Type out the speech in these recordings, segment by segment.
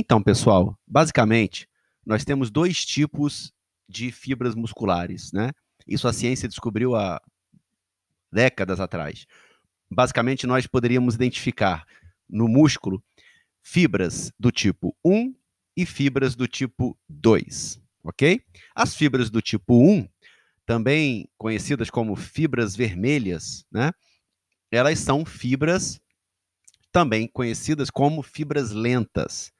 Então, pessoal, basicamente, nós temos dois tipos de fibras musculares, né? Isso a ciência descobriu há décadas atrás. Basicamente, nós poderíamos identificar no músculo fibras do tipo 1 e fibras do tipo 2, ok? As fibras do tipo 1, também conhecidas como fibras vermelhas, né? Elas são fibras também conhecidas como fibras lentas.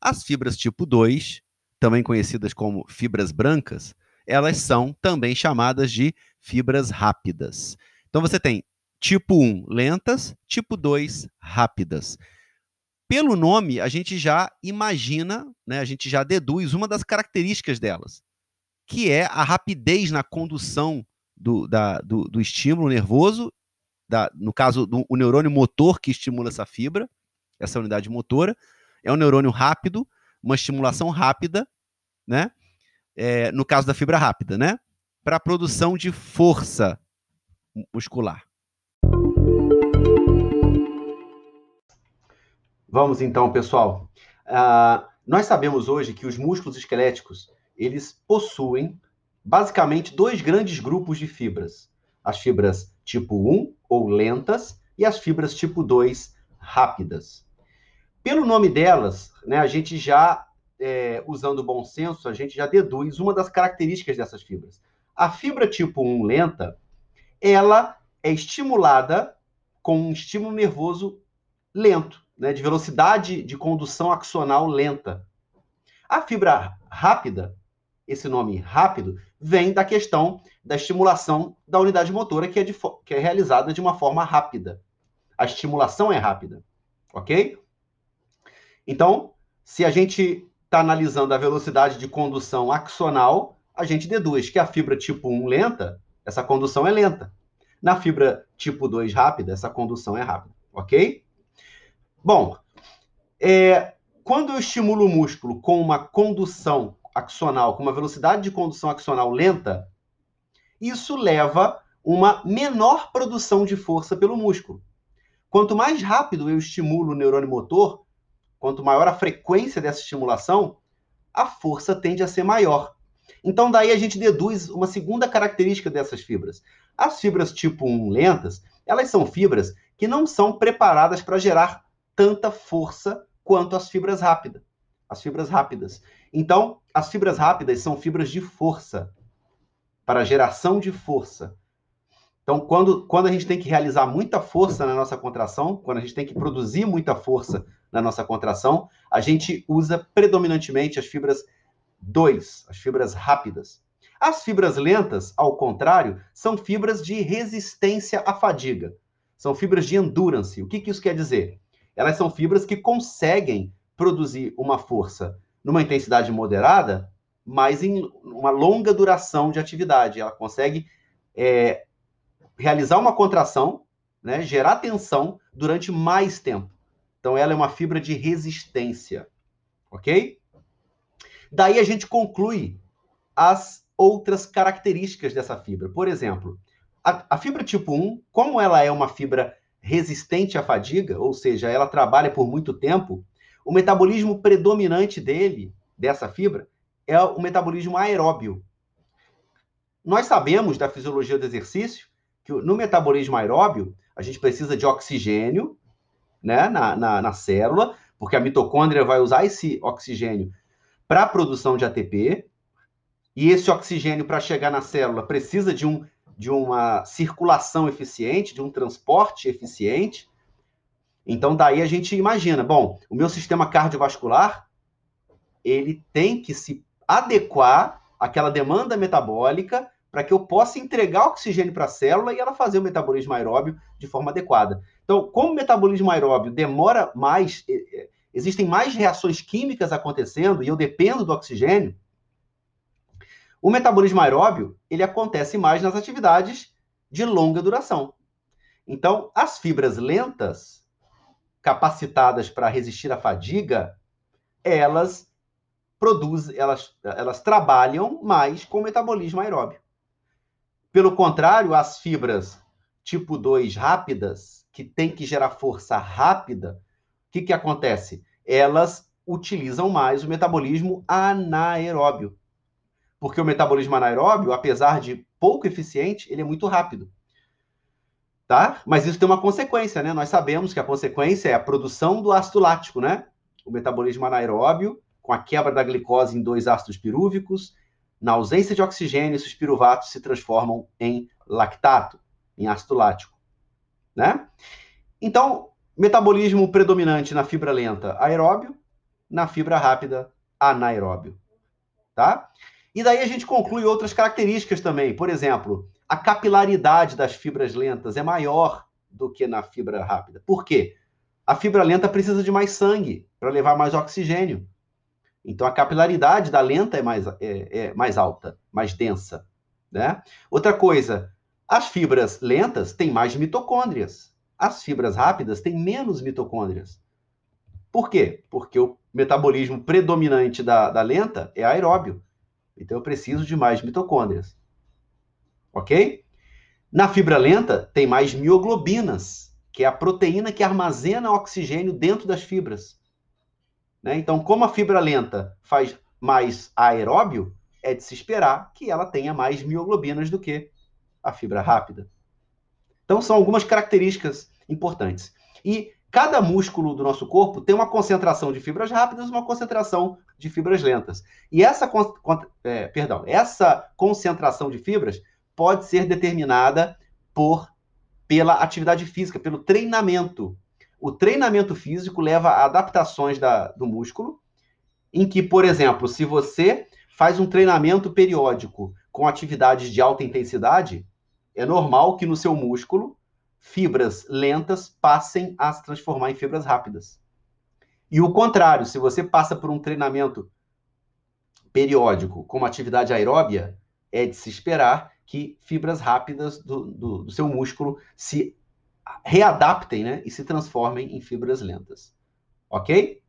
As fibras tipo 2, também conhecidas como fibras brancas, elas são também chamadas de fibras rápidas. Então você tem tipo 1 lentas, tipo 2 rápidas. Pelo nome, a gente já imagina, né, a gente já deduz uma das características delas, que é a rapidez na condução do, da, do, do estímulo nervoso, da, no caso, do, o neurônio motor que estimula essa fibra, essa unidade motora, é um neurônio rápido, uma estimulação rápida, né? É, no caso da fibra rápida, né? Para a produção de força muscular. Vamos então, pessoal. Uh, nós sabemos hoje que os músculos esqueléticos eles possuem basicamente dois grandes grupos de fibras: as fibras tipo 1 ou lentas e as fibras tipo 2 rápidas. Pelo nome delas, né, a gente já é, usando o bom senso, a gente já deduz uma das características dessas fibras. A fibra tipo 1 lenta, ela é estimulada com um estímulo nervoso lento né, de velocidade de condução axonal lenta. A fibra rápida, esse nome rápido, vem da questão da estimulação da unidade motora, que é, de, que é realizada de uma forma rápida. A estimulação é rápida, ok? Então, se a gente está analisando a velocidade de condução axonal, a gente deduz que a fibra tipo 1 lenta, essa condução é lenta. Na fibra tipo 2 rápida, essa condução é rápida, ok? Bom, é, quando eu estimulo o músculo com uma condução axonal, com uma velocidade de condução axonal lenta, isso leva uma menor produção de força pelo músculo. Quanto mais rápido eu estimulo o neurônio motor, quanto maior a frequência dessa estimulação, a força tende a ser maior. Então, daí a gente deduz uma segunda característica dessas fibras. As fibras tipo 1 lentas, elas são fibras que não são preparadas para gerar tanta força quanto as fibras rápidas. As fibras rápidas. Então, as fibras rápidas são fibras de força, para geração de força. Então, quando, quando a gente tem que realizar muita força na nossa contração, quando a gente tem que produzir muita força na nossa contração, a gente usa predominantemente as fibras 2, as fibras rápidas. As fibras lentas, ao contrário, são fibras de resistência à fadiga. São fibras de endurance. O que, que isso quer dizer? elas são fibras que conseguem produzir uma força numa intensidade moderada, mas em uma longa duração de atividade. Ela consegue é, realizar uma contração, né, gerar tensão durante mais tempo. Então, ela é uma fibra de resistência, ok? Daí a gente conclui as outras características dessa fibra. Por exemplo, a, a fibra tipo 1, como ela é uma fibra resistente à fadiga, ou seja, ela trabalha por muito tempo, o metabolismo predominante dele, dessa fibra, é o metabolismo aeróbio. Nós sabemos da fisiologia do exercício que no metabolismo aeróbio, a gente precisa de oxigênio né, na, na, na célula, porque a mitocôndria vai usar esse oxigênio para a produção de ATP, e esse oxigênio, para chegar na célula, precisa de um de uma circulação eficiente, de um transporte eficiente. Então, daí a gente imagina, bom, o meu sistema cardiovascular, ele tem que se adequar àquela demanda metabólica para que eu possa entregar oxigênio para a célula e ela fazer o metabolismo aeróbio de forma adequada. Então, como o metabolismo aeróbio demora mais, existem mais reações químicas acontecendo e eu dependo do oxigênio, o metabolismo aeróbio, ele acontece mais nas atividades de longa duração. Então, as fibras lentas, capacitadas para resistir à fadiga, elas produzem, elas, elas trabalham mais com o metabolismo aeróbio. Pelo contrário, as fibras tipo 2 rápidas, que tem que gerar força rápida, o que, que acontece? Elas utilizam mais o metabolismo anaeróbio. Porque o metabolismo anaeróbio, apesar de pouco eficiente, ele é muito rápido. Tá? Mas isso tem uma consequência, né? Nós sabemos que a consequência é a produção do ácido lático, né? O metabolismo anaeróbio, com a quebra da glicose em dois ácidos pirúvicos, na ausência de oxigênio, esses piruvatos se transformam em lactato, em ácido lático, né? Então, metabolismo predominante na fibra lenta, aeróbio, na fibra rápida, anaeróbio, tá? E daí a gente conclui outras características também. Por exemplo, a capilaridade das fibras lentas é maior do que na fibra rápida. Por quê? A fibra lenta precisa de mais sangue para levar mais oxigênio. Então a capilaridade da lenta é mais, é, é mais alta, mais densa. Né? Outra coisa, as fibras lentas têm mais mitocôndrias. As fibras rápidas têm menos mitocôndrias. Por quê? Porque o metabolismo predominante da, da lenta é aeróbio. Então eu preciso de mais mitocôndrias. Ok? Na fibra lenta tem mais mioglobinas, que é a proteína que armazena oxigênio dentro das fibras. Né? Então, como a fibra lenta faz mais aeróbio, é de se esperar que ela tenha mais mioglobinas do que a fibra rápida. Então, são algumas características importantes. E cada músculo do nosso corpo tem uma concentração de fibras rápidas e uma concentração de fibras lentas. E essa, é, perdão, essa concentração de fibras pode ser determinada por pela atividade física, pelo treinamento. O treinamento físico leva a adaptações da, do músculo, em que, por exemplo, se você faz um treinamento periódico com atividades de alta intensidade, é normal que no seu músculo fibras lentas passem a se transformar em fibras rápidas. E o contrário, se você passa por um treinamento periódico com uma atividade aeróbia, é de se esperar que fibras rápidas do, do, do seu músculo se readaptem né, e se transformem em fibras lentas. Ok?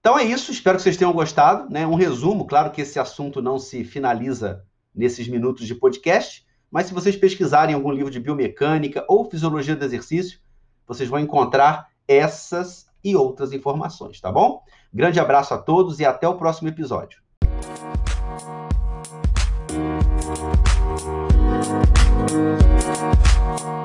Então é isso, espero que vocês tenham gostado. Né? Um resumo, claro que esse assunto não se finaliza nesses minutos de podcast, mas se vocês pesquisarem algum livro de biomecânica ou fisiologia do exercício, vocês vão encontrar essas e outras informações, tá bom? Grande abraço a todos e até o próximo episódio. Música